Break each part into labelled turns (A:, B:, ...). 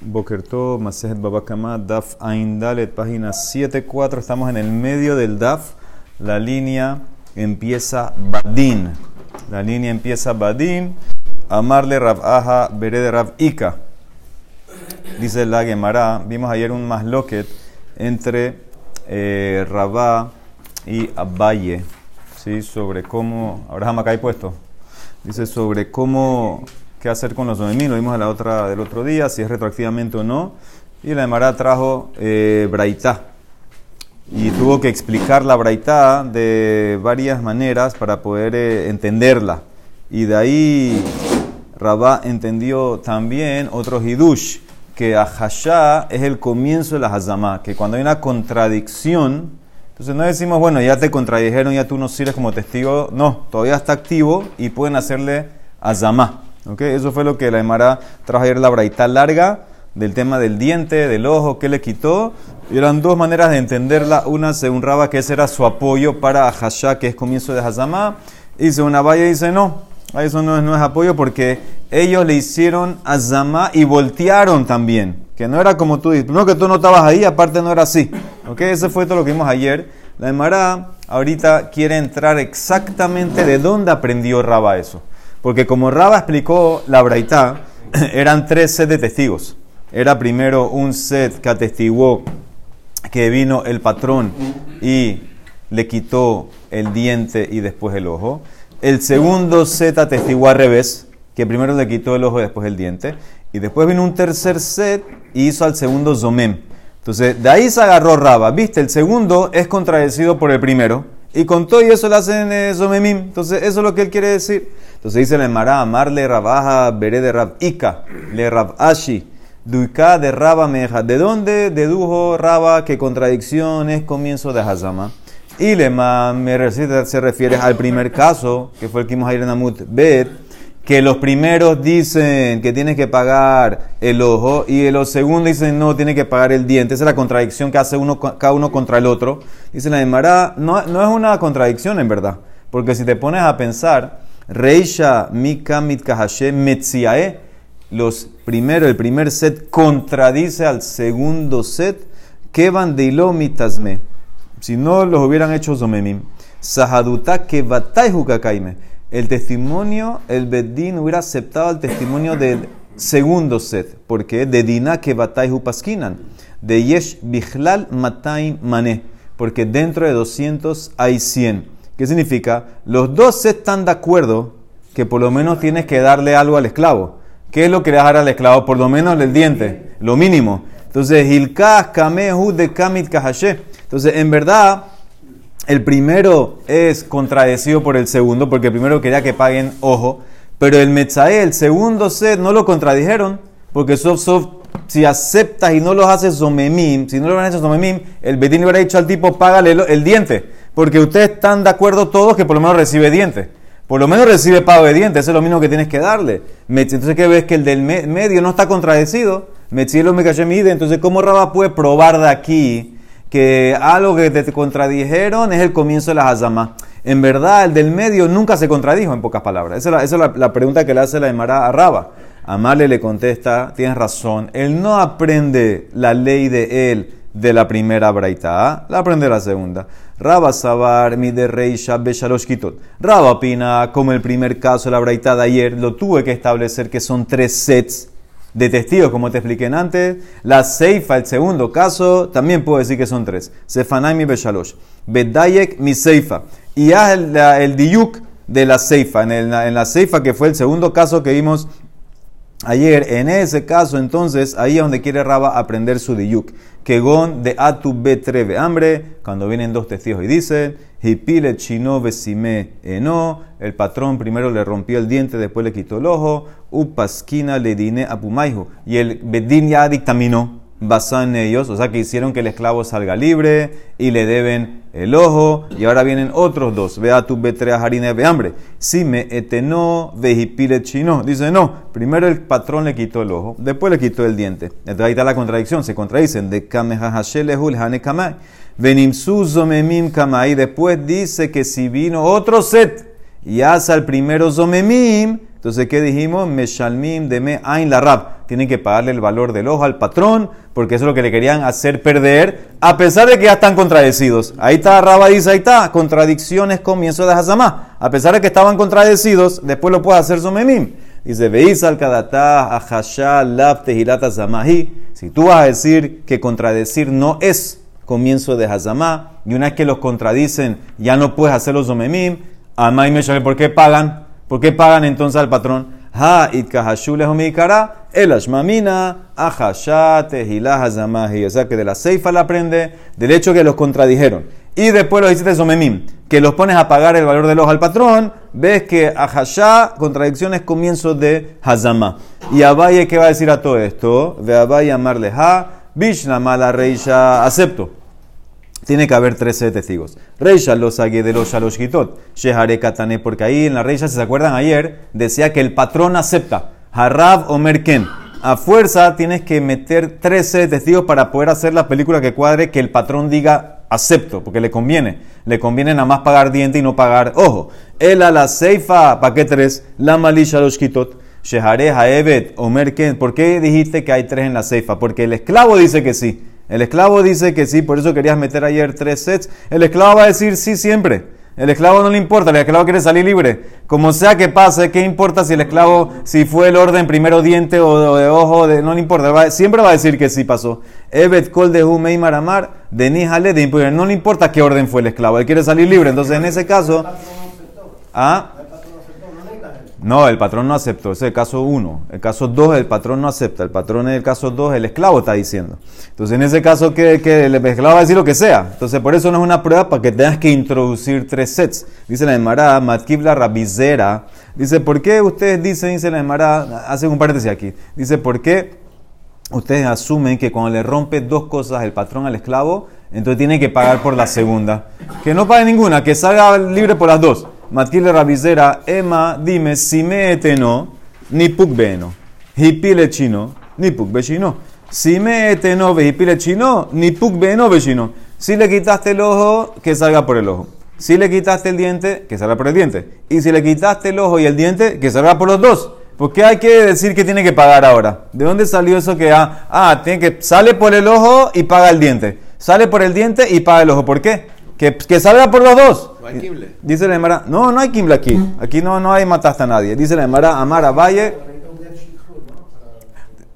A: Bokerto, Masejet Babakama, Daf Aindalet, página 7.4. Estamos en el medio del Daf. La línea empieza Badin. La línea empieza Badin. Amarle Rav Aja, Berede Rav Ika. Dice la Gemara. Vimos ayer un masloquet entre eh, Rabá y Abaye. ¿sí? Sobre cómo. Ahora hay puesto. Dice sobre cómo qué hacer con los domemín, lo vimos en la otra, del otro día, si es retroactivamente o no. Y la Emara trajo eh, Braitá. Y tuvo que explicar la Braitá de varias maneras para poder eh, entenderla. Y de ahí Rabá entendió también otro Hidush, que Ahashá es el comienzo de la Hazamá, que cuando hay una contradicción, entonces no decimos, bueno, ya te contradijeron, ya tú no sirves como testigo, no, todavía está activo y pueden hacerle Hazamá. ¿Okay? Eso fue lo que la Emara trajo ayer la braita larga del tema del diente, del ojo, que le quitó. Y eran dos maneras de entenderla. Una según Raba que ese era su apoyo para Hashá, que es comienzo de Hazamá. Y según Abaya dice no, eso no es, no es apoyo porque ellos le hicieron Hazamá y voltearon también. Que no era como tú dices. Primero que tú no estabas ahí, aparte no era así. ¿Okay? Ese fue todo lo que vimos ayer. La Emara ahorita quiere entrar exactamente de dónde aprendió Raba eso. Porque como Raba explicó la Braitá, eran tres sets de testigos. Era primero un set que atestiguó que vino el patrón y le quitó el diente y después el ojo. El segundo set atestiguó al revés, que primero le quitó el ojo y después el diente. Y después vino un tercer set y hizo al segundo zomem. Entonces, de ahí se agarró Raba. Viste, el segundo es contradecido por el primero. Y con todo y eso le hacen eh, zomemim. Entonces, eso es lo que él quiere decir. Entonces dice la Emara, amarle rabaja veré de Rab Ika, le Rab Ashi, duika de Raba Meja. ¿De dónde dedujo Raba que contradicción es comienzo de Hazama? Y lema me se refiere al primer caso, que fue el que vimos ayer en Amut Bet, que los primeros dicen que tienes que pagar el ojo y los segundos dicen no, tienes que pagar el diente. Esa es la contradicción que hace uno, cada uno contra el otro. Dice la Emara, no, no es una contradicción en verdad, porque si te pones a pensar, Reisha Mika Mitkahashem Metziae. Los primero, el primer set contradice al segundo set. Que de mitasme. Si no los hubieran hecho zomemim. Sahaduta que kakaime. El testimonio, el Bedín hubiera aceptado el testimonio del segundo set. Porque de Dina que bataihu paskinan. De Yesh Bichlal Matai Mane. Porque dentro de 200 hay 100. ¿Qué significa? Los dos están de acuerdo que por lo menos tienes que darle algo al esclavo. ¿Qué es lo que le al esclavo? Por lo menos el diente, lo mínimo. Entonces, Hilkah Kamehu de Kamit. Entonces, en verdad, el primero es contradecido por el segundo, porque el primero quería que paguen ojo, pero el Metzae, el segundo set, no lo contradijeron, porque sof, sof, si aceptas y no los haces somemim, si no lo han hecho somemim, el Betín le hubiera dicho al tipo, págale el diente. Porque ustedes están de acuerdo todos que por lo menos recibe dientes. Por lo menos recibe pago de dientes, eso es lo mismo que tienes que darle. Entonces, ¿qué ves? Que el del medio no está contradecido. Metzielo me mide. Entonces, ¿cómo Raba puede probar de aquí que algo que te contradijeron es el comienzo de la Hazama? En verdad, el del medio nunca se contradijo, en pocas palabras. Esa es la, pregunta que le hace la Emara a Raba. Amale le contesta, tienes razón, él no aprende la ley de él de la primera braita, la aprende la segunda. Raba Sabar, mi de rey Shalosh Kitot. Raba opina, como el primer caso de la braita de ayer, lo tuve que establecer que son tres sets de testigos, como te expliqué antes. La Seifa, el segundo caso, también puedo decir que son tres. Sefanay mi Beshalosh. Bedayek mi Seifa. Y haz el, el, Diyuk de la Seifa. En, el, en la Seifa, que fue el segundo caso que vimos ayer, en ese caso, entonces, ahí es donde quiere Raba aprender su Diyuk que gon de atu betreve hambre, cuando vienen dos testigos y dicen, hipile chino besime eno, el patrón primero le rompió el diente, después le quitó el ojo, upasquina le dine apumaihu, y el bedín ya dictaminó basado en ellos, o sea que hicieron que el esclavo salga libre y le deben el ojo, y ahora vienen otros dos, vea tu betrea harina de hambre, si me etenó vejipile chino, dice no, primero el patrón le quitó el ojo, después le quitó el diente, entonces ahí está la contradicción, se contradicen, de después dice que si vino otro set y hace al primero zomemim, Entonces, ¿qué dijimos? Meshalmim ain la rab. Tienen que pagarle el valor del ojo al patrón, porque eso es lo que le querían hacer perder, a pesar de que ya están contradecidos. Ahí está Rabba dice, ahí está, contradicciones, comienzo de Hazamá. A pesar de que estaban contradecidos, después lo puede hacer Zomemim. Dice, veis al kadata ahasha lab tehilata zamahi. Si tú vas a decir que contradecir no es comienzo de Hazamá, y una vez que los contradicen, ya no puedes hacer los Zomemim, Amay ¿por qué pagan? ¿Por qué pagan entonces al patrón? Ha el ashmamina. O sea que de la seifa la aprende, del hecho que los contradijeron. Y después los hiciste somemim, que los pones a pagar el valor del ojo al patrón, ves que ahashá, contradicción es comienzo de hazama. Y Abaye, ¿qué va a decir a todo esto? Ve Abaye amarle ha, bishna mala reisha, acepto tiene que haber 13 testigos. Reisha los de los hitot. Shehare katane, porque ahí en la Reisha, si se acuerdan ayer, decía que el patrón acepta. Harab o Merken. A fuerza tienes que meter 13 testigos para poder hacer la película que cuadre que el patrón diga acepto, porque le conviene. Le conviene nada más pagar diente y no pagar ojo. El a la seifa, ¿para qué tres? La malisha los hitot. Shehare o Merken. ¿Por qué dijiste que hay tres en la seifa? Porque el esclavo dice que sí. El esclavo dice que sí, por eso querías meter ayer tres sets. El esclavo va a decir sí siempre. El esclavo no le importa, el esclavo quiere salir libre. Como sea que pase, ¿qué importa si el esclavo, si fue el orden primero diente o de ojo? No le importa, siempre va a decir que sí pasó. Evet kol de Humei Maramar, de No le importa qué orden fue el esclavo, él quiere salir libre. Entonces, en ese caso. ¿Ah? No, el patrón no aceptó. Ese es el caso 1. El caso 2, el patrón no acepta. El patrón en el caso 2, el esclavo está diciendo. Entonces, en ese caso, que, el esclavo va a decir lo que sea. Entonces, por eso no es una prueba para que tengas que introducir tres sets. Dice la Emara, Matkibla Rabizera. Dice, ¿por qué ustedes dicen, dice la Emara, hace un paréntesis aquí. Dice, ¿por qué ustedes asumen que cuando le rompe dos cosas el patrón al esclavo, entonces tiene que pagar por la segunda? Que no pague ninguna, que salga libre por las dos. Matkile Rabizera, Emma, dime, si me eteno, ni puk beno. Hipile chino, ni puk bechino. Si me eteno, hipile chino, ni puk beno bechino. Si le quitaste el ojo, que salga por el ojo. Si le quitaste el diente, que salga por el diente. Y si le quitaste el ojo y el diente, que salga por los dos. ¿Por qué hay que decir que tiene que pagar ahora? ¿De dónde salió eso que ah, ah tiene que sale por el ojo y paga el diente? Sale por el diente y paga el ojo. ¿Por qué? Que, salga por los dos.
B: No hay kimble.
A: Dice la Emara, no, no hay kimble aquí. Aquí no, no hay mataste a nadie. Dice la Emara, Amara Valle.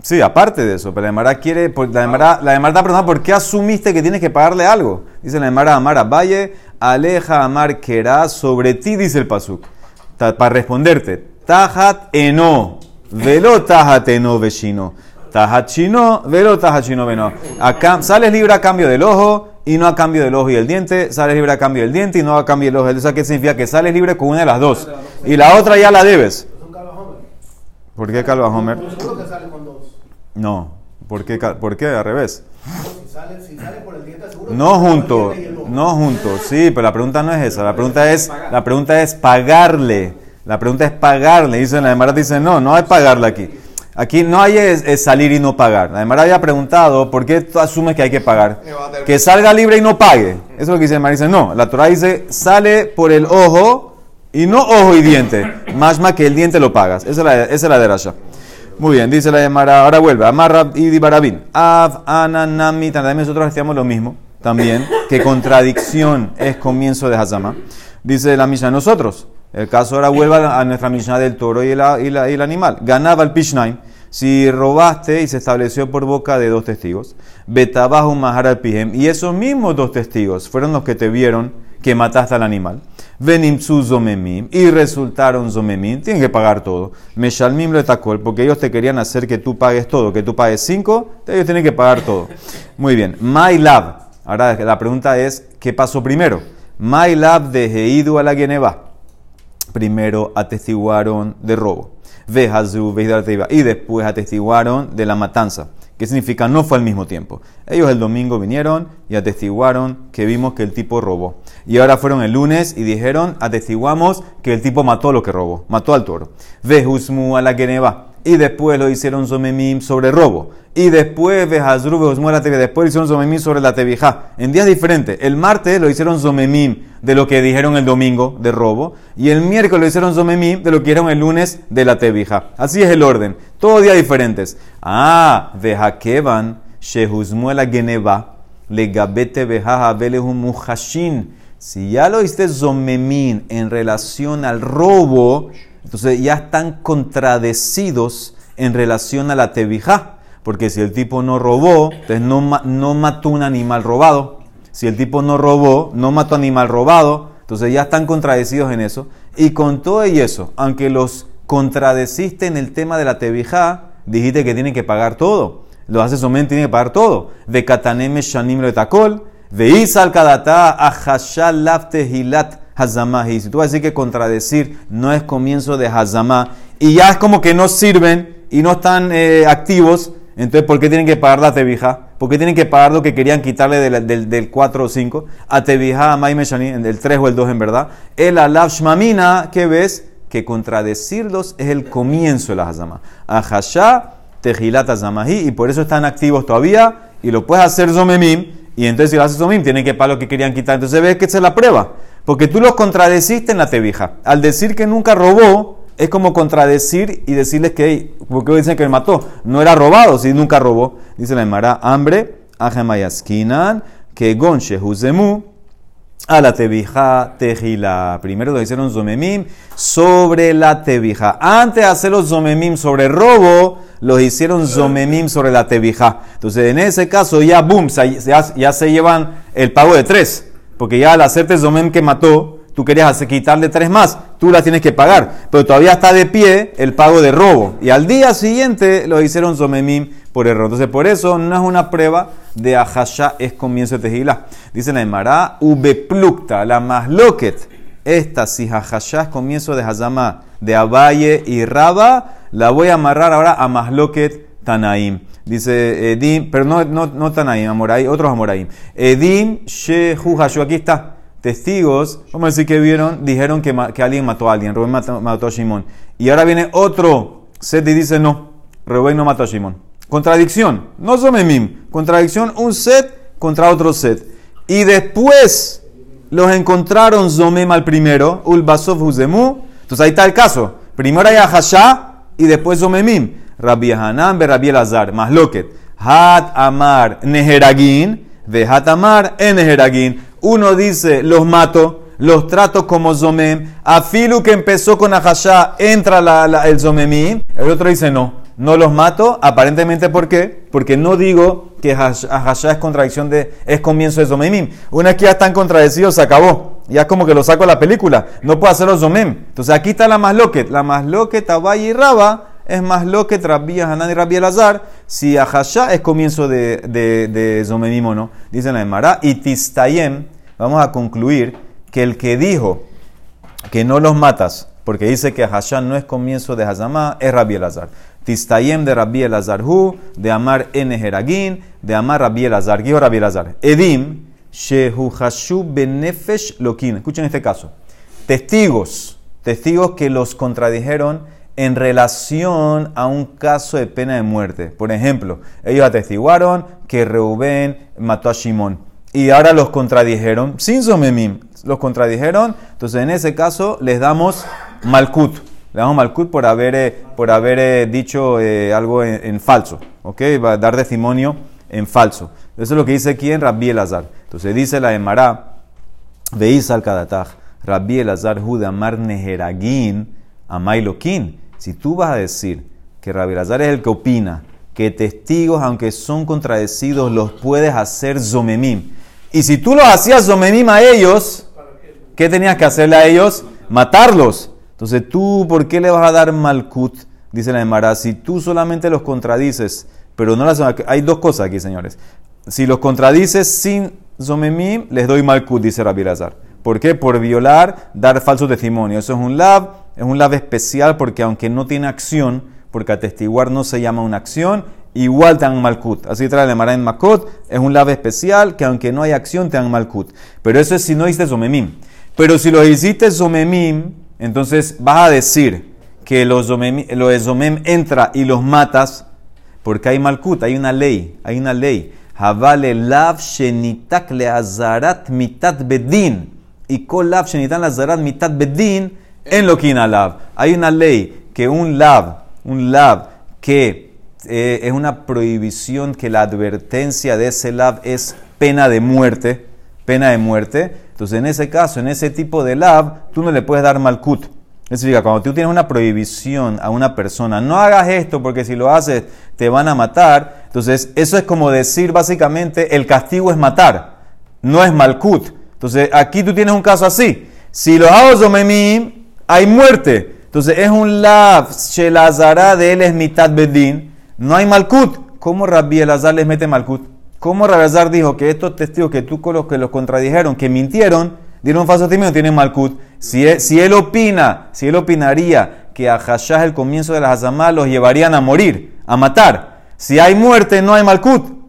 A: Sí, aparte de eso, pero la Emara quiere, la Emara, la Emara está preguntando por qué asumiste que tienes que pagarle algo. Dice la Emara, Amara Valle, aleja Amar Kerá, sobre ti, dice el Pasuk. Para responderte, Tajat eno, velo tajat eno vecino. Tajat chino, velo tajat chino veno. Acá, sales libre a cambio del ojo y no a cambio del ojo y el diente, sales libre a cambio del diente y no a cambio del ojo. O sea, ¿qué significa? Que sales libre con una de las dos y la otra ya la debes. ¿Por qué Calva Homer? No, ¿por qué, ¿por qué al revés? No junto, no junto, sí, pero la pregunta no es esa, la pregunta es, la pregunta es pagarle, la pregunta es pagarle, dice la demara dice no, no hay pagarle aquí. Aquí no hay es, salir y no pagar. Además había preguntado por qué tú asumes que hay que pagar. Que salga libre y no pague. Eso es lo que dice. Dice, no, la Torah dice, sale por el ojo y no ojo y diente. Más más que el diente lo pagas. Esa es la, esa es la de Rasha. Muy bien, dice la Gemara. Ahora vuelve. Amarra y Dibarabin. Av, ananami. También nosotros decíamos lo mismo. También. Que contradicción es comienzo de Hazama. Dice la Mishnah. Nosotros. El caso ahora vuelve a nuestra Mishnah del toro y, el animal. Ganaba el Pishnaim. Si robaste y se estableció por boca de dos testigos, betabajo mahar al pijem. Y esos mismos dos testigos fueron los que te vieron que mataste al animal. Venim su zomemim. Y resultaron zomemim. Tienen que pagar todo. Meshalmim lo etacol. Porque ellos te querían hacer que tú pagues todo. Que tú pagues cinco. Ellos tienen que pagar todo. Muy bien. My lab. Ahora la pregunta es: ¿qué pasó primero? My lab de Heidu a la Geneva primero atestiguaron de robo. Y después atestiguaron de la matanza. ¿Qué significa? No fue al mismo tiempo. Ellos el domingo vinieron y atestiguaron que vimos que el tipo robó. Y ahora fueron el lunes y dijeron, atestiguamos que el tipo mató lo que robó, mató al toro. Vejusmu a la Geneva. Y después lo hicieron Zomemim sobre robo. Y después Behazru, Behosmu la. Después hicieron Zomemim sobre la Tebija. En días diferentes. El martes lo hicieron Zomemim de lo que dijeron el domingo de robo. Y el miércoles lo hicieron Zomemim de lo que dijeron el lunes de la Tebija. Así es el orden. Todos días diferentes. Ah, Vejakevan, Shehuzmu la Geneva, Legabete Belehum Muhashin. Si ya lo hiciste Zomemim en relación al robo entonces ya están contradecidos en relación a la tebijá. Porque si el tipo no robó, entonces no, no mató un animal robado. Si el tipo no robó, no mató animal robado. Entonces ya están contradecidos en eso. Y con todo y eso, aunque los contradeciste en el tema de la tebijá, dijiste que tienen que pagar todo. Los haces tienen que pagar todo. De kataneme shanim lo takol, de isal kadata ahashal lafte hilat Hazamah. si tú vas a decir que contradecir no es comienzo de Hazamah y ya es como que no sirven y no están eh, activos, entonces ¿por qué tienen que pagar la tebija? ¿Por qué tienen que pagar lo que querían quitarle del, del, 4 o 5? A tebija, a Maimeshani, el 3 o el 2 en verdad. El alaf shmamina, ¿qué ves? Que contradecirlos es el comienzo de la Hazamah. A Hasha, tejilat Hazamahi, y por eso están activos todavía y lo puedes hacer Zomemim. Y entonces si lo haces Zomemim, tienen que pagar lo que querían quitar. Entonces ves que es la prueba. Porque tú los contradeciste en la tebija. Al decir que nunca robó, es como contradecir y decirles que, porque dicen que mató, no era robado, si nunca robó. Dice la Emara, hambre, ajemayaskinan, que gonche huzemu, a la tebija tejila. Primero lo hicieron zomemim sobre la tebija. Antes de hacer los zomemim sobre robo, los hicieron zomemim sobre la tebija. Entonces, en ese caso, ya boom, ya se llevan el pago de tres. Porque ya al hacerte Zomem que mató, tú querías quitarle tres más, tú las tienes que pagar. Pero todavía está de pie el pago de robo. Y al día siguiente lo hicieron Zomemim por error. Entonces, por eso no es una prueba de Ajasha, es comienzo de Tejilá. Dice la Emara, Ubeplukta, la más loquet. Esta, si Ajasha es comienzo de Hazama, de Abaye y Raba, la voy a amarrar ahora a Masloket Tanaim. Dice Edim, pero no, no, no Tanaim, Amoraim, otros Amoraim. Edim Shehu aquí está. Testigos, vamos a decir que vieron, dijeron que, que alguien mató a alguien, Rubén mató, a Shimon. Y ahora viene otro set y dice no, Rubén no mató a Shimon. Contradicción, no son. Contradicción, un set contra otro set. Y después los encontraron Zomem al primero, Ulbasov Huzemu. Entonces ahí está el caso. Primero hay Ahashá y después Zomemim. Rabbi Hanan be Rabbi Elazar, Masloket, Hat Amar Neheragin, de Hat Amar en Uno dice, los mato, los trato como Zomem. Afilu que empezó con Ahashá, entra la, el Zomemim. El otro dice, no, no los mato. Aparentemente, ¿por qué? Porque no digo que Ahashá es contradicción de, es comienzo de Zomemim. Una que ya están contradecidos, se acabó. Ya es como que lo saco de la película. No puedo hacer los Zomem. Entonces aquí está la Masloket. La Masloket, Abay y Raba es más lo que Rabbi Hanan y Rabbi Elazar, si Ahashá es comienzo de, de, de Zomemim no. Dice la Emara, y Tistayem, vamos a concluir que el que dijo que no los matas, porque dice que Ahashá no es comienzo de Hazamá, es Rabbi Elazar. Tistayem de Rabbi Elazar Hu, de Amar Eneheragin, de Amar Rabbi Elazar. ¿Qué dijo Rabbi Elazar? Edim, Shehu Hashu Benefesh Lokin. Escuchen este caso. Testigos, testigos que los contradijeron en relación a un caso de pena de muerte. Por ejemplo, ellos atestiguaron que Reubén mató a Shimón y ahora los contradijeron sin Zomemim. Los contradijeron, entonces en ese caso les damos Malkut. Le damos Malkut por haber, eh, por haber eh, dicho eh, algo en, falso. ¿Ok? Va a dar testimonio en falso. Eso es lo que dice aquí en Rabbi Elazar. Entonces dice la Emara, veis al Kadataj, Rabbi Elazar Judamar Neheragin, Amailokin. Si tú vas a decir que Rabbi es el que opina que testigos, aunque son contradecidos, los puedes hacer zomemim. Y si tú los hacías zomemim a ellos, ¿qué tenías que hacerle a ellos? Matarlos. Entonces tú, ¿por qué le vas a dar malkut? Dice la Emara, si tú solamente los contradices, pero no las... Hay dos cosas aquí, señores. Si los contradices sin zomemim, les doy malkut, dice Rabbi Lazar. ¿Por qué? Por violar, dar falso testimonio. Eso es un lab es un lave especial porque aunque no tiene acción, porque atestiguar no se llama una acción, igual te dan malkut. Así trae la Mara en Makot, es un lave especial que aunque no hay acción te dan malkut. Pero eso es si no hiciste zomemim. Pero si lo hiciste zomemim, entonces vas a decir que los zomem, los zomem entra y los matas, porque hay malkut, hay una ley, hay una ley. Havale lav shenitak le azarat mitat bedin. Y kol lav shenitan le azarat mitat bedin en lo lav. Hay una ley que un lav, un lav que eh, es una prohibición que la advertencia de ese lav es pena de muerte, pena de muerte. Entonces, en ese caso, en ese tipo de lav, tú no le puedes dar malkut. Eso significa, cuando tú tienes una prohibición a una persona, no hagas esto porque si lo haces te van a matar. Entonces, eso es como decir básicamente, el castigo es matar, no es malkut. Entonces, aquí tú tienes un caso así. Si lo hago zomemim, hay muerte. Entonces, es un lav, shelazara de él es mitad bedín. No hay malkut. ¿Cómo Rabbi Elazar les mete malkut? ¿Cómo Rabbi Elazar dijo que estos testigos que tú con los que los contradijeron, que mintieron, dieron falso testimonio, tienen malkut? Si él, si él, opina, si él opinaría que a Hashah el comienzo de las Hazamá los llevarían a morir, a matar. Si hay muerte, no hay malkut.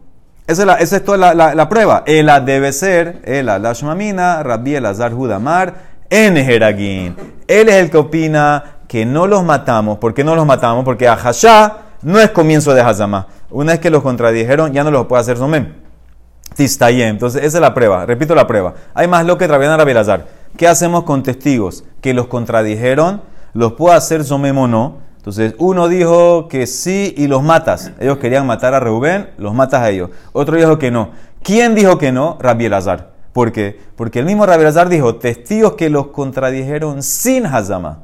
A: Esa es, toda la, la, prueba. Ela debe ser, Ela Lashmamina, Rabbi Elazar Judamar, en Él es el que opina que no los matamos. ¿Por qué no los matamos? Porque a Hashah no es comienzo de Hazamá. Una vez que los contradijeron, ya no los puede hacer Zomem. Tistayem. Entonces, esa es la prueba. Repito la prueba. Hay más lo que Rabiana Rabelazar. ¿Qué hacemos con testigos que los contradijeron? ¿Los puede hacer Zomem o no? Entonces, uno dijo que sí y los matas. Ellos querían matar a Reubén, los matas a ellos. Otro dijo que no. ¿Quién dijo que no? Rabbi Elazar. ¿Por qué? Porque el mismo Rabbi Elazar dijo, testigos que los contradijeron sin Hazamá.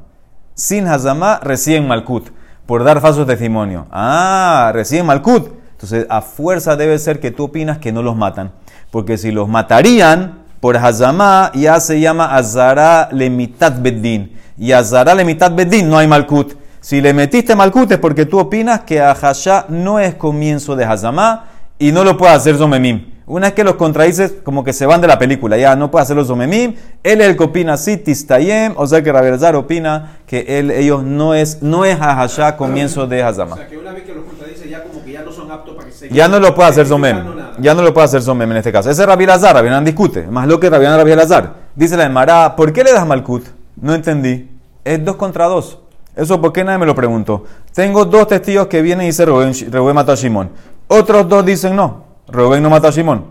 A: Sin Hazamá reciben Malkut por dar falso testimonio. Ah, reciben Malkut. Entonces, a fuerza debe ser que tú opinas que no los matan. Porque si los matarían por Hazamá, ya se llama Azara Lemitat Beddin. Y Azara Lemitat Beddin no hay Malkut. Si le metiste Malkut es porque tú opinas que Ahashá no es comienzo de Hazamá y no lo puede hacer Zomemim. Una vez que los contradices, como que se van de la película, ya no puede hacerlo Zomemim. Él es el que opina así, Tistayem, o sea que Rabelazar opina que él, ellos no es, no es Hashá comienzo de Hazama. O sea que una vez que los contradice, ya como que ya no son aptos para que se. Ya no lo puede hacer Zomem. Ya no lo puede hacer Zomem en este caso. Ese es Rabelazar, Rabelazar discute. Más lo que Rabelazar Rabelazar. Dice la Emara, ¿por qué le das Malkut? No entendí. Es dos contra dos. Eso porque nadie me lo preguntó. Tengo dos testigos que vienen y dicen Reuben mató a Shimon. Otros dos dicen no. Rubén no mató a Simón.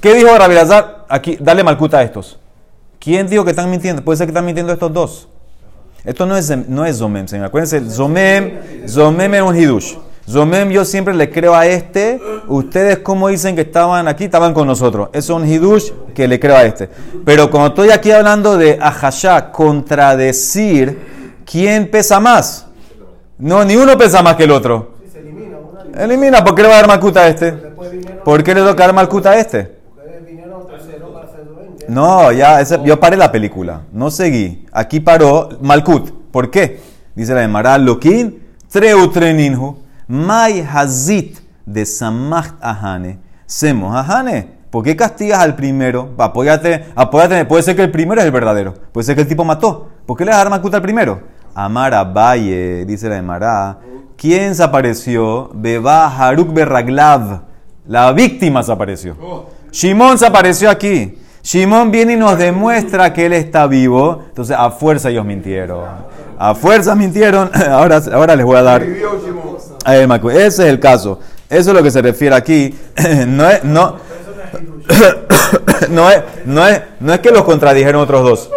A: ¿Qué dijo Rabirazar? Aquí, dale malcuta a estos. ¿Quién dijo que están mintiendo? Puede ser que están mintiendo estos dos. Esto no es, no es Zomem, señor. Acuérdense, Zomem, Zomem es un Hidush. Zomem yo siempre le creo a este. Ustedes como dicen que estaban aquí, estaban con nosotros. Es un Hidush que le creo a este. Pero cuando estoy aquí hablando de Ahashá, contradecir, ¿quién pesa más? No, ni uno pesa más que el otro. Elimina, ¿por qué le va a dar malcuta a este? ¿Por qué le toca dar malcuta a este? No, ya, yo paré la película, no seguí. Aquí paró Malkut. ¿Por qué? Dice la de Mara Lokin, Treutreninhu, Mai Hazit de Samacht Ahane. Semos Ahane. ¿Por qué castigas al primero? Apóyate, apóyate. Puede ser que el primero es el verdadero. Puede ser que el tipo mató. ¿Por qué le dar malcuta al primero? Amara Valle, dice la de Mará. ¿Quién se apareció? Beba Haruk Berraglav. La víctima se apareció. Shimon se apareció aquí. Shimon viene y nos demuestra que él está vivo. Entonces, a fuerza ellos mintieron. A fuerza mintieron. Ahora, ahora les voy a dar. Ese es el caso. Eso es lo que se refiere aquí. No es, no, no, es, no, es, no es que los contradijeron otros dos.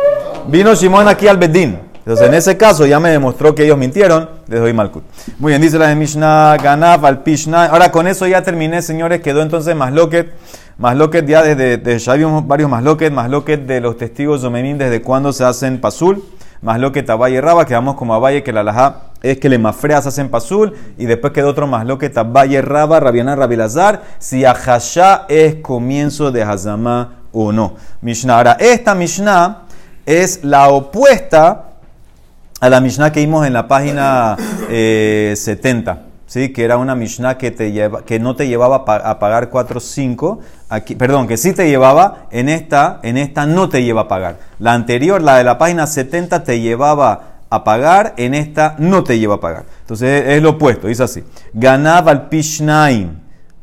A: Vino Shimon aquí al Bedín. Entonces, en ese caso ya me demostró que ellos mintieron, les doy Malkut. Muy bien, dice la de Mishnah, Ganaf, al Pishna. Ahora con eso ya terminé, señores. Quedó entonces. Más loquet ya desde, ya vimos varios más loquet de los testigos Zomenim desde cuando se hacen pasul. Más loquet a Valle Raba, quedamos como a Valle que la laja es que le mafreas hacen pasul. Y después quedó otro más loquet a Valle Raba, Rabiana Rabilazar. Si a Hasha es comienzo de Hazama o no. Mishnah. Ahora, esta Mishnah es la opuesta a la Mishnah que vimos en la página 70, eh, ¿sí? que era una Mishnah que, te lleva, que no te llevaba a pagar 4 5, aquí, perdón, que sí te llevaba, en esta, en esta no te lleva a pagar. La anterior, la de la página 70, te llevaba a pagar, en esta no te lleva a pagar. Entonces es lo opuesto, dice así. Ganaba al Pishnaim.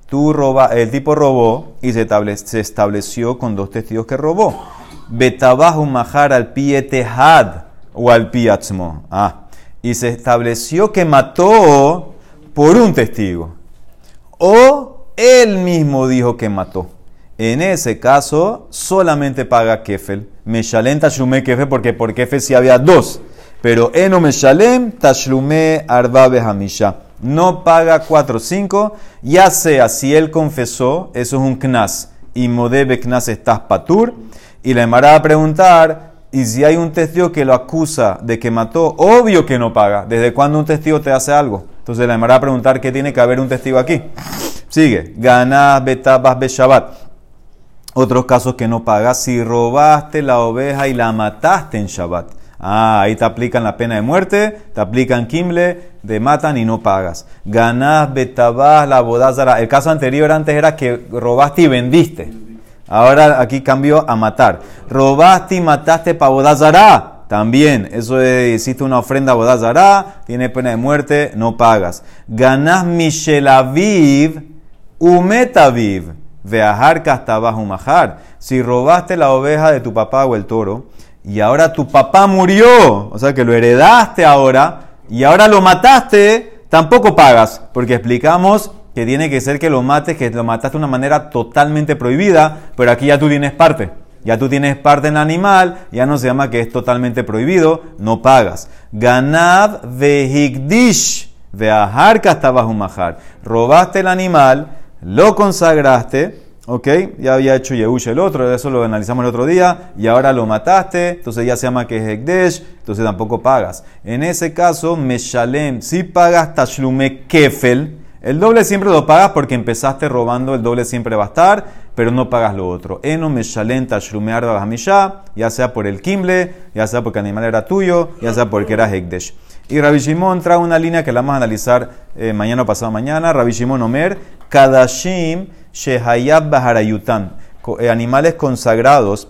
A: Tú roba, el tipo robó y se, se estableció con dos testigos que robó. Betabahu mahar al pietehad o al. Ah, y se estableció que mató por un testigo. O él mismo dijo que mató. En ese caso, solamente paga Kefel. Meshalem Tashlume Kefel, porque por Kefel sí había dos. Pero Eno Meshalem Tashlume Arba Behamisha. No paga 4 o 5, ya sea si él confesó, eso es un knas, y modebe knas estás patur, y le va a preguntar, y si hay un testigo que lo acusa de que mató, obvio que no paga. ¿Desde cuándo un testigo te hace algo? Entonces le va a preguntar qué tiene que haber un testigo aquí. Sigue. Ganas betabas beshabat. Otros casos que no pagas. Si robaste la oveja y la mataste en Shabbat. Ah, ahí te aplican la pena de muerte, te aplican kimble, te matan y no pagas. Ganás, betabás, la bodazara. El caso anterior antes era que robaste y vendiste. Ahora aquí cambió a matar. Robaste y mataste para bodazara. También, eso es, hiciste una ofrenda a bodazara, tiene pena de muerte, no pagas. Ganás Michelaviv, Umetaviv, Veajar Majar. Si robaste la oveja de tu papá o el toro, y ahora tu papá murió, o sea que lo heredaste ahora, y ahora lo mataste, tampoco pagas, porque explicamos que tiene que ser que lo mates, que lo mataste de una manera totalmente prohibida, pero aquí ya tú tienes parte. Ya tú tienes parte en el animal, ya no se llama que es totalmente prohibido, no pagas. Ganad vehigdish, veahar un majar. Robaste el animal, lo consagraste, ¿Ok? Ya había hecho Yehush el otro, eso lo analizamos el otro día, y ahora lo mataste, entonces ya se llama que es Hekdesh, entonces tampoco pagas. En ese caso, Meshalem, si pagas Tashlume Kefel, el doble siempre lo pagas porque empezaste robando, el doble siempre va a estar, pero no pagas lo otro. Eno Meshalem Tashlume Arda Hamisha, ya sea por el Kimble, ya sea porque el animal era tuyo, ya sea porque era Hekdesh. Y Rabbi Shimon trae una línea que la vamos a analizar eh, mañana o pasado mañana. Rabbi Shimon Omer, Kadashim Shehayab Baharayutan, eh, animales consagrados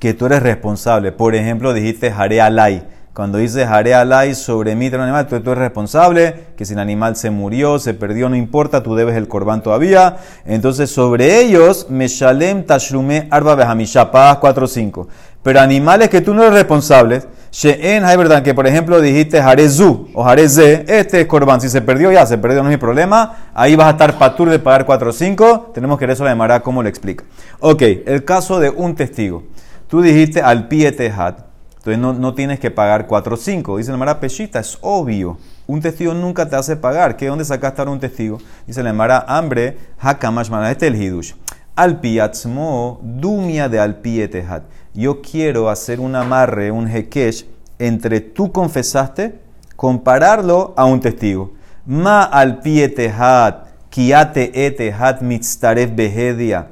A: que tú eres responsable. Por ejemplo, dijiste Hare Alay. Cuando dices Hare Alay sobre mí, animal, tú, tú, eres responsable, que si el animal se murió, se perdió, no importa, tú debes el corbán todavía. Entonces, sobre ellos, Meshalem Tashlume Arba Behamisha, pagas 4 o 5. Pero animales que tú no eres responsable, She'en, verdad que por ejemplo dijiste Harezu o Hareze, este es Corban, si se perdió ya, se perdió, no hay problema, ahí vas a estar patur de pagar 4 o 5, tenemos que ver eso de Mará, ¿cómo le explica? Ok, el caso de un testigo, tú dijiste al pie tejat, entonces no, no, tienes que pagar 4 o 5, dice la Mara Peshita, es obvio, un testigo nunca te hace pagar, ¿qué dónde sacaste ahora un testigo? Dice la Mara, hambre, hakamash este es el hidush, al piatzmo, dumia de al pie tejat yo quiero hacer un amarre, un hekesh, entre tú confesaste, compararlo a un testigo. Ma al hat, kiate etehat mitztaref behedia,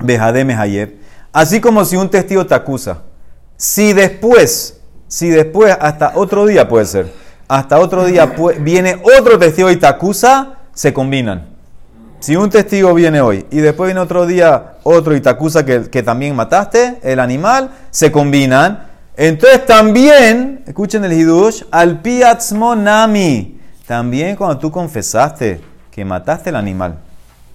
A: behade Así como si un testigo te acusa. Si después, si después, hasta otro día puede ser, hasta otro día viene otro testigo y te acusa, se combinan. Si un testigo viene hoy y después viene otro día otro y te acusa que, también mataste el animal, se combinan. Entonces también, escuchen el hidush, al nami. También cuando tú confesaste que mataste el animal,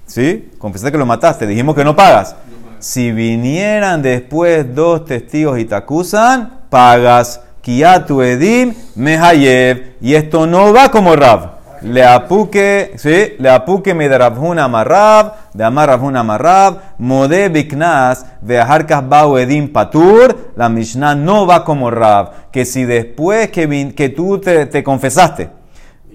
A: ¿sí? Confesaste que lo mataste, dijimos que no pagas. Si vinieran después dos testigos y te acusan, pagas. Kiatu edim mehayev. Y esto no va como Rab. Le apuque, ¿sí? Le apuque me de Rabhuna Marrab, de Amar Rabhuna Marrab, Mode Biknas, Veaharkas Bau Edim Patur, la Mishnah no va como Rab, que si después que, que tú te, te, confesaste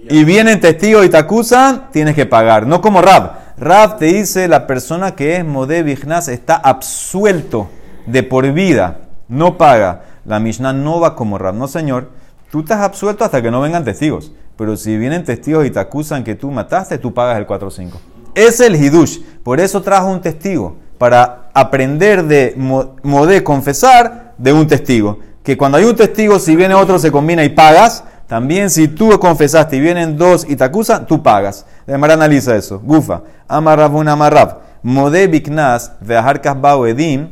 A: y vienen testigos y te acusan, tienes que pagar, no como Rab. Rab te dice, la persona que es Mode Biknas está absuelto de por vida, no paga. La Mishnah no va como Rab, no señor, tú estás absuelto hasta que no vengan testigos. Pero si vienen testigos y te acusan que tú mataste, tú pagas el 4-5. Es el hidush. Por eso trajo un testigo. Para aprender de modé confesar de un testigo. Que cuando hay un testigo, si viene otro, se combina y pagas. También si tú confesaste y vienen dos y te acusan, tú pagas. Además analiza eso. Gufa. Amarrab un amarrab. Modé biknas veaharkas bao edim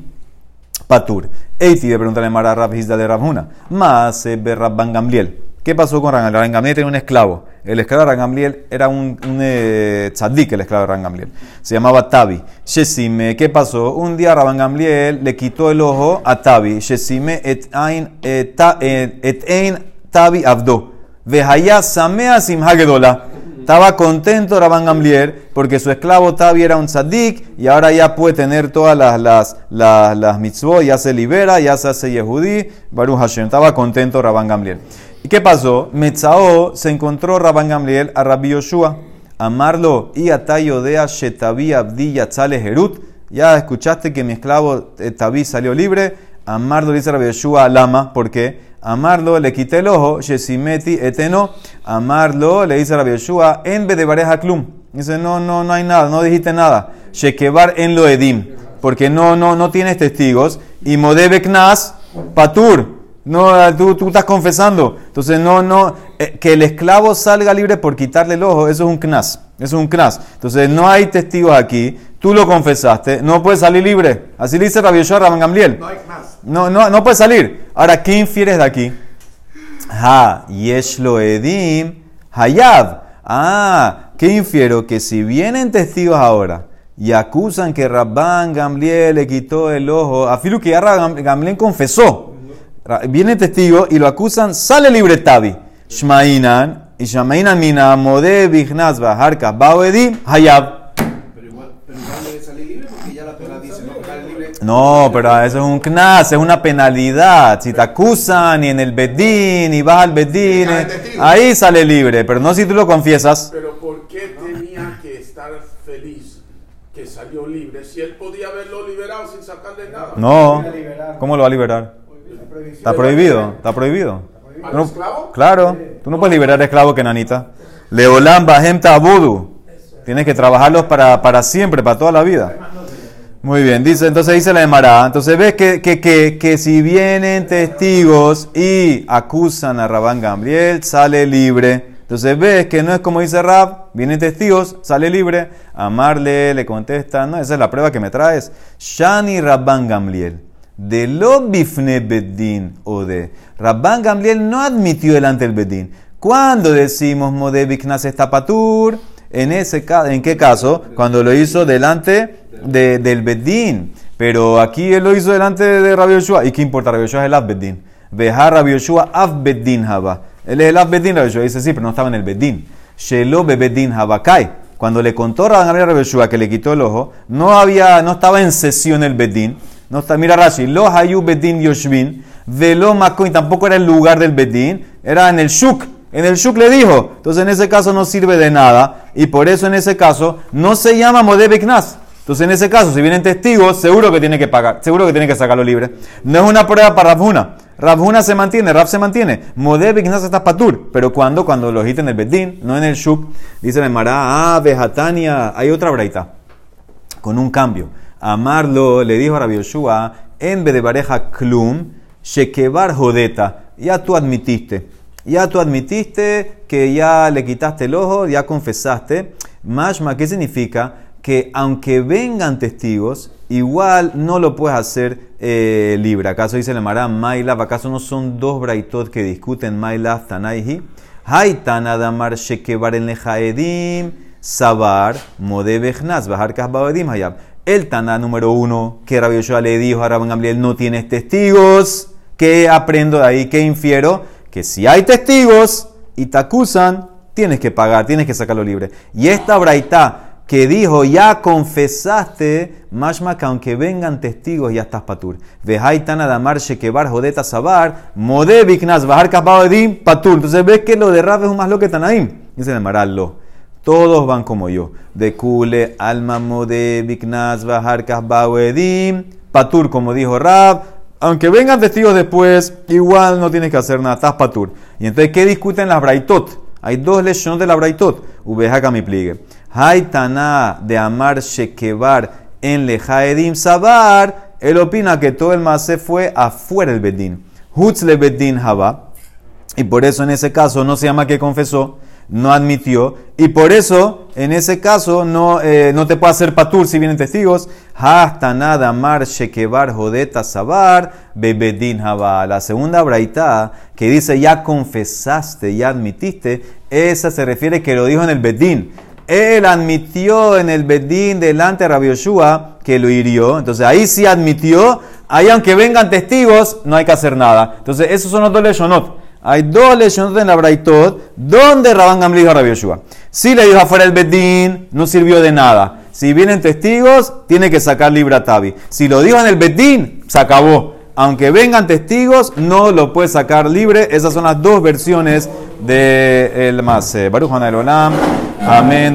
A: patur. Eiti de preguntarle a Rab Hizda de Rabhuna. Más Rabban Gamliel. ¿Qué pasó con Rangamliel? Rangamliel tenía un esclavo. El esclavo de Rangamliel era un, un eh, tzadik, el esclavo de Rangamliel. Se llamaba Tabi. Shesime, ¿qué pasó? Un día Rangamliel le quitó el ojo a Tabi. Shesime et ein, et, et Tabi abdo. Vejaya samea simhagedola. Estaba contento Rabban Gamliel porque su esclavo Tavi era un tzadik y ahora ya puede tener todas las, las, las, las mitzvot, ya se libera, ya se hace Yehudí. Baruch Hashem. Estaba contento Rabban Gamliel. ¿Y qué pasó? Metzao se encontró Rabban Gamliel a Rabbi Yoshua. Amarlo y atayodea shetavi abdi yatzale herut. Ya escuchaste que mi esclavo eh, Tavi salió libre. Amarlo dice Rabbi Yoshua Lama. ¿Por qué? Amarlo le quité el ojo. Shesimeti eteno. Amarlo le dice Rabbi Yoshua en vez de bareja klum. Dice, no, no, no hay nada, no dijiste nada. Shekebar en lo edim. Porque no, no, no tienes testigos. Y modebe knas patur. No, tú, tú, estás confesando. Entonces, no, no, eh, que el esclavo salga libre por quitarle el ojo, eso es un knas. Es un knas. Entonces, no hay testigos aquí. Tú lo confesaste, no puedes salir libre. Así le dice Rabbi Yoshua Rabban Gamliel.
B: No hay más.
A: No, no, no puedes salir. Ahora, ¿qué infieres de aquí? Ha, yeshlo edim, hayab. Ah, ¿qué infiero? Que si vienen testigos ahora y acusan que Rabban Gamliel le quitó el ojo, afilu que ya Rabban Gamliel confesó. Viene testigo y lo acusan, sale libre Tavi. Shmainan, y Shmainan mina mode bignaz bajarkas baoedim, hayab.
B: Pero igual, pero igual debe salir libre porque ya la pena dice, no, sale libre.
A: No, pero eso es un knas, es una penalidad. Si te acusan y en el bedín y vas al bedín, eh, ahí sale libre, pero no si tú lo confiesas.
C: Pero ¿por qué tenía que estar feliz que salió libre si él podía haberlo liberado sin sacarle nada?
A: No, ¿cómo lo va a liberar? Está prohibido, está prohibido.
C: ¿Al esclavo?
A: claro, tú no puedes liberar esclavo que nanita. Leolam Bahem Tabudu. Tienes que trabajarlos para, para siempre, para toda la vida. Muy bien, dice, entonces dice la Emara. Entonces ves que, que, que, que si vienen testigos y acusan a Rabán Gamliel, sale libre. Entonces ves que no es como dice Rab, vienen testigos, sale libre. Amarle le contesta, no, esa es la prueba que me traes. Shani Rabban Gamliel. De lo bifne bedin o de. Rabban Gamliel no admitió delante del bedín. Cuando decimos modebik patur, en ese ¿en qué caso? Cuando lo hizo delante de- del bedín. Pero aquí él lo hizo delante de Rabbi Yoshua. ¿Y qué importa? Rabbi Yoshua es el Abbeddin. Veja Rabbi Yoshua Abbeddin Haba. Él es el Abbeddin, Rabbi Yoshua. Dice sí, pero no estaba en el bedín. Shelo Bebeddin Habakai. Cuando le contó Rabban a Rabbi Yoshua que le quitó el ojo, no había, no estaba en sesión el bedín. No está, mira Rashi, lo hayu bedin yoshvin, velo makoin, tampoco era el lugar del bedín, era en el shuk. En el shuk le dijo, entonces en ese caso no sirve de nada y por eso en ese caso no se llama modebe knas. Entonces en ese caso, si vienen testigos, seguro que tiene que pagar, seguro que tiene que sacarlo libre. No es una prueba para Rabhuna. Rabhuna se mantiene, Rab se mantiene. Modebe knas está patur. Pero cuando, cuando lo dijiste en el bedín, no en el shuk, dice la Emara, ah, vejatania, hay otra braita con un cambio. Amarlo le dijo a Rabbi Yoshua, en vez de pareja klum, shekebar jodeta. Ya tú admitiste. Ya tú admitiste que ya le quitaste el ojo, ya confesaste. Mashma, ¿qué significa? Que aunque vengan testigos, igual no lo puedes hacer eh, libre. ¿Acaso dice la Mara Mailav? ¿Acaso no son dos braitot que discuten Mailav Tanaihi? Haitana damar shekebar en lejaedim. Sabar, Modebejnas, Bajar Kasbabedim Hayab. El Taná número uno, que Rabbi Yoshua le dijo a Rabban Gamliel, no tienes testigos. ¿Qué aprendo de ahí? ¿Qué infiero? Que si hay testigos y te acusan, tienes que pagar, tienes que sacarlo libre. Y esta braita que dijo, ya confesaste, mashma que aunque vengan testigos, ya estás patur. Vejaitana damar shekebar jodeta sabar, modebiknas, bajar kasbabedim patur. Entonces ves que lo de Rab es un más lo que Tanaim. Dice el Marallo. Todos van como yo. De Kule, Alma Mode, Biknaz, Bajarkas, Bawedim, Patur, como dijo Rab. Aunque vengan testigos después, igual no tienes que hacer nada, estás Patur. Y entonces, ¿qué discuten las Braitot? Hay dos lecciones de la Braitot. Ubeja mi pliegue. Haitana de Amar Shekebar en Lejaedim Sabar. Él opina que todo el masé fue afuera del Bedín. Hutz le Bedín Haba. Y por eso en ese caso no se llama que confesó, no admitió. Y por eso en ese caso no, eh, no te puede hacer patur si vienen testigos. Hasta nada mar shekebar jodeta sabar bebedin haba. La segunda braita que dice ya confesaste, ya admitiste, esa se refiere que lo dijo en el bedín. Él admitió en el bedín delante de Rabbi Yoshua que lo hirió. Entonces ahí sí admitió. Ahí aunque vengan testigos, no hay que hacer nada. Entonces esos son los dos leshonot. Hay dos lesiones en la Braitot donde Rabban Gamli dijo Rabbi Yoshua. Si le dijo afuera el Bedín, no sirvió de nada. Si vienen testigos, tiene que sacar libra Tabi. Si lo dijo en el Bedín, se acabó. Aunque vengan testigos, no lo puede sacar libre. Esas son las dos versiones del de Mase. Baruch Olam. Amén.